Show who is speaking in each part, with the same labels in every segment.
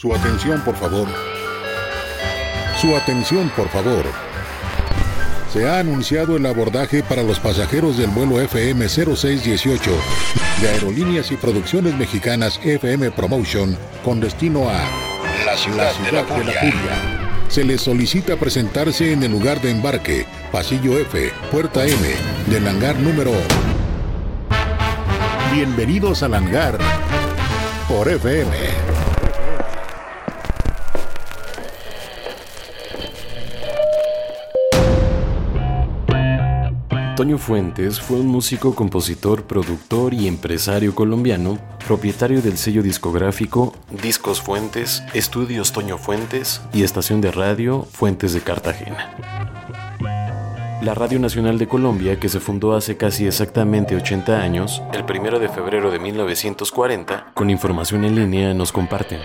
Speaker 1: Su atención, por favor. Su atención, por favor. Se ha anunciado el abordaje para los pasajeros del vuelo FM 0618 de Aerolíneas y Producciones Mexicanas FM Promotion con destino a la ciudad, de, la, Julia. Se les solicita presentarse en el lugar de embarque, pasillo F, puerta M, del hangar número. Bienvenidos al hangar por FM.
Speaker 2: Antonio Fuentes fue un músico, compositor, productor y empresario colombiano, propietario del sello discográfico Discos Fuentes, Estudios Toño Fuentes y estación de radio Fuentes de Cartagena. La Radio Nacional de Colombia, que se fundó hace casi exactamente 80 años, el 1 de febrero de 1940, con información en línea nos comparten.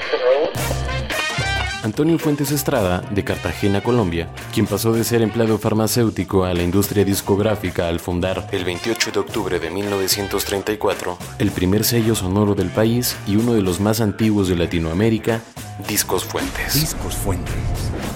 Speaker 2: Antonio Fuentes Estrada, de Cartagena, Colombia, quien pasó de ser empleado farmacéutico a la industria discográfica al fundar el 28 de octubre de 1934 el primer sello sonoro del país y uno de los más antiguos de Latinoamérica, Discos Fuentes.
Speaker 3: Discos Fuentes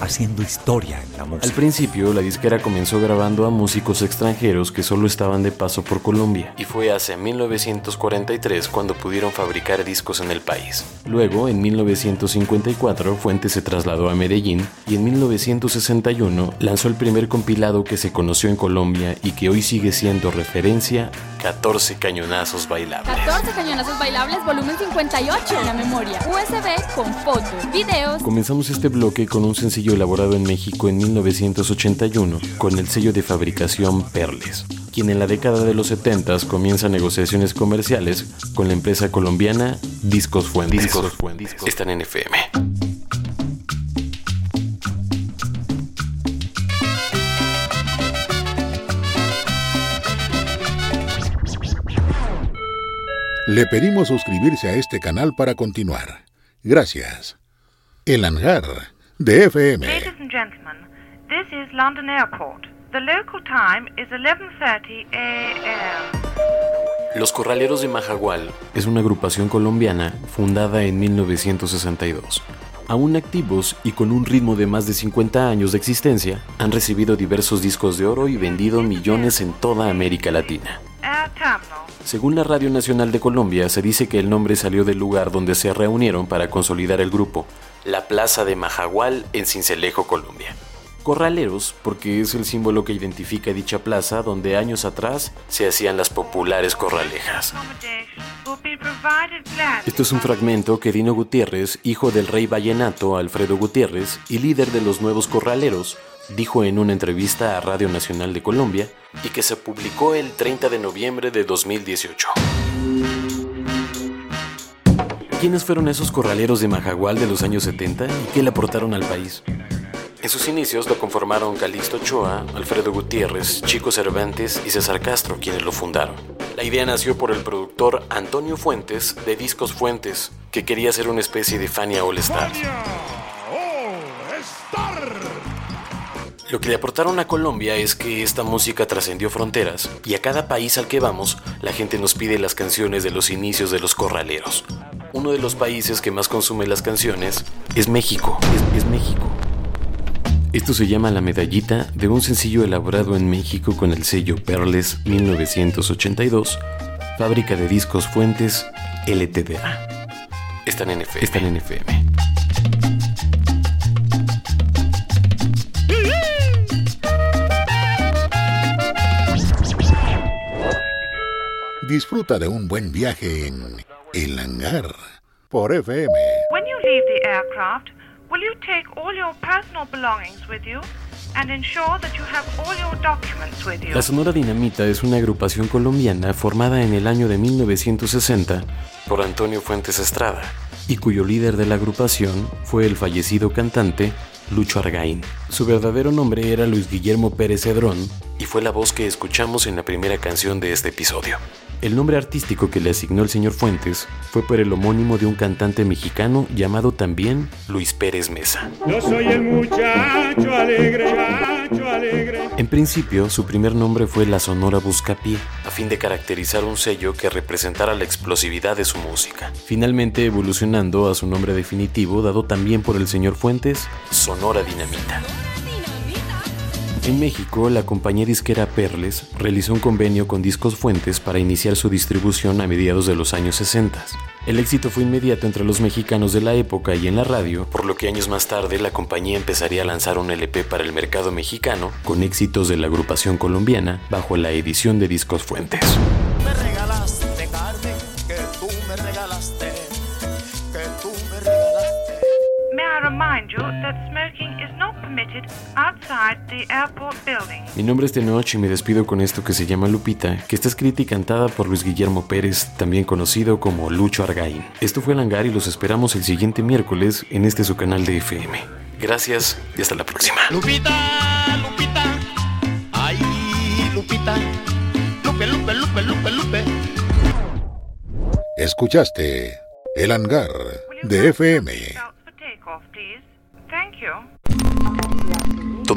Speaker 3: haciendo historia en la música.
Speaker 2: Al principio, la disquera comenzó grabando a músicos extranjeros que solo estaban de paso por Colombia, y fue hacia 1943 cuando pudieron fabricar discos en el país. Luego, en 1954, Fuentes se trasladó a Medellín y en 1961 lanzó el primer compilado que se conoció en Colombia y que hoy sigue siendo referencia 14 cañonazos bailables.
Speaker 4: 14 cañonazos bailables, volumen 58 en la memoria. USB con fotos, videos.
Speaker 2: Comenzamos este bloque con un sencillo elaborado en México en 1981 con el sello de fabricación Perles, quien en la década de los 70 comienza negociaciones comerciales con la empresa colombiana Discos Fuentes. Discos Fuentes. Están en FM.
Speaker 1: Le pedimos suscribirse a este canal para continuar. Gracias. El hangar de FM.
Speaker 5: Ladies and gentlemen, this is London Airport. The local time is 11:30 a.m.
Speaker 2: Los Corraleros de Majagual es una agrupación colombiana fundada en 1962. Aún activos y con un ritmo de más de 50 años de existencia, han recibido diversos discos de oro y vendido millones en toda América Latina. Según la Radio Nacional de Colombia, se dice que el nombre salió del lugar donde se reunieron para consolidar el grupo, la Plaza de Majagual en Cincelejo, Colombia. Corraleros, porque es el símbolo que identifica dicha plaza donde años atrás se hacían las populares corralejas. Esto es un fragmento que Dino Gutiérrez, hijo del rey vallenato Alfredo Gutiérrez y líder de los nuevos corraleros, dijo en una entrevista a Radio Nacional de Colombia y que se publicó el 30 de noviembre de 2018. ¿Quiénes fueron esos corraleros de Majagual de los años 70 y qué le aportaron al país? En sus inicios lo conformaron Calixto Ochoa, Alfredo Gutiérrez, Chico Cervantes y César Castro, quienes lo fundaron. La idea nació por el productor Antonio Fuentes de Discos Fuentes, que quería ser una especie de Fania All Stars. Lo que le aportaron a Colombia es que esta música trascendió fronteras y a cada país al que vamos la gente nos pide las canciones de los inicios de los corraleros. Uno de los países que más consume las canciones es México. Es, México. Esto se llama La Medallita de un sencillo elaborado en México con el sello Perles 1982, fábrica de discos Fuentes LTDA. Están en FM. Están en FM.
Speaker 1: Disfruta de un buen viaje en El Hangar por FM.
Speaker 5: When you leave the aircraft, will you take all your personal belongings with you? And ensure that you have all your documents with you.
Speaker 2: La Sonora Dinamita es una agrupación colombiana formada en el año de 1960 por Antonio Fuentes Estrada y cuyo líder de la agrupación fue el fallecido cantante Lucho Argaín. Su verdadero nombre era Luis Guillermo Pérez Cedrón y fue la voz que escuchamos en la primera canción de este episodio. El nombre artístico que le asignó el señor Fuentes fue por el homónimo de un cantante mexicano llamado también Luis Pérez Mesa.
Speaker 6: Yo soy el muchacho alegre,
Speaker 2: En principio, su primer nombre fue la Sonora Buscapié, a fin de caracterizar un sello que representara la explosividad de su música. Finalmente evolucionando a su nombre definitivo, dado también por el señor Fuentes, Sonora Dinamita. En México, la compañía disquera Perles realizó un convenio con Discos Fuentes para iniciar su distribución a mediados de los años 60. El éxito fue inmediato entre los mexicanos de la época y en la radio, por lo que años más tarde la compañía empezaría a lanzar un LP para el mercado mexicano con éxitos de la agrupación colombiana bajo la edición de Discos Fuentes.
Speaker 6: Me regalaste, Carmen, que tú me regalaste, que tú me regalaste.
Speaker 5: May I remind you that smoking
Speaker 2: Mi nombre es Tenoch y me despido con esto que se llama Lupita, que está escrita y cantada por Luis Guillermo Pérez, también conocido como Lucho Argaín. Esto fue el hangar y los esperamos el siguiente miércoles en este su canal de FM. Gracias y hasta la próxima.
Speaker 6: Lupita, Lupita, ay, Lupita, Lupe, Lupe, Lupe, Lupe, Lupe.
Speaker 1: Escuchaste El Hangar de FM.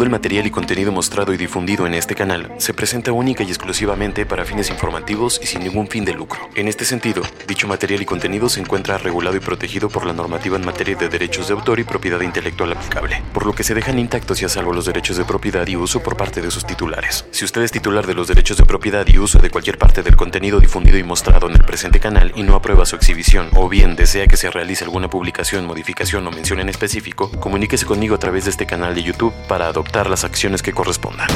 Speaker 2: El material y contenido mostrado y difundido en este canal se presenta única y exclusivamente para fines informativos y sin ningún fin de lucro. En este sentido, dicho material y contenido se encuentra regulado y protegido por la normativa en materia de derechos de autor y propiedad intelectual aplicable, por lo que se dejan intactos y a salvo los derechos de propiedad y uso por parte de sus titulares. Si usted es titular de los derechos de propiedad y uso de cualquier parte del contenido difundido y mostrado en el presente canal y no aprueba su exhibición o bien desea que se realice alguna publicación, modificación o mención en específico, comuníquese conmigo a través de este canal de YouTube para adoptar las acciones que correspondan.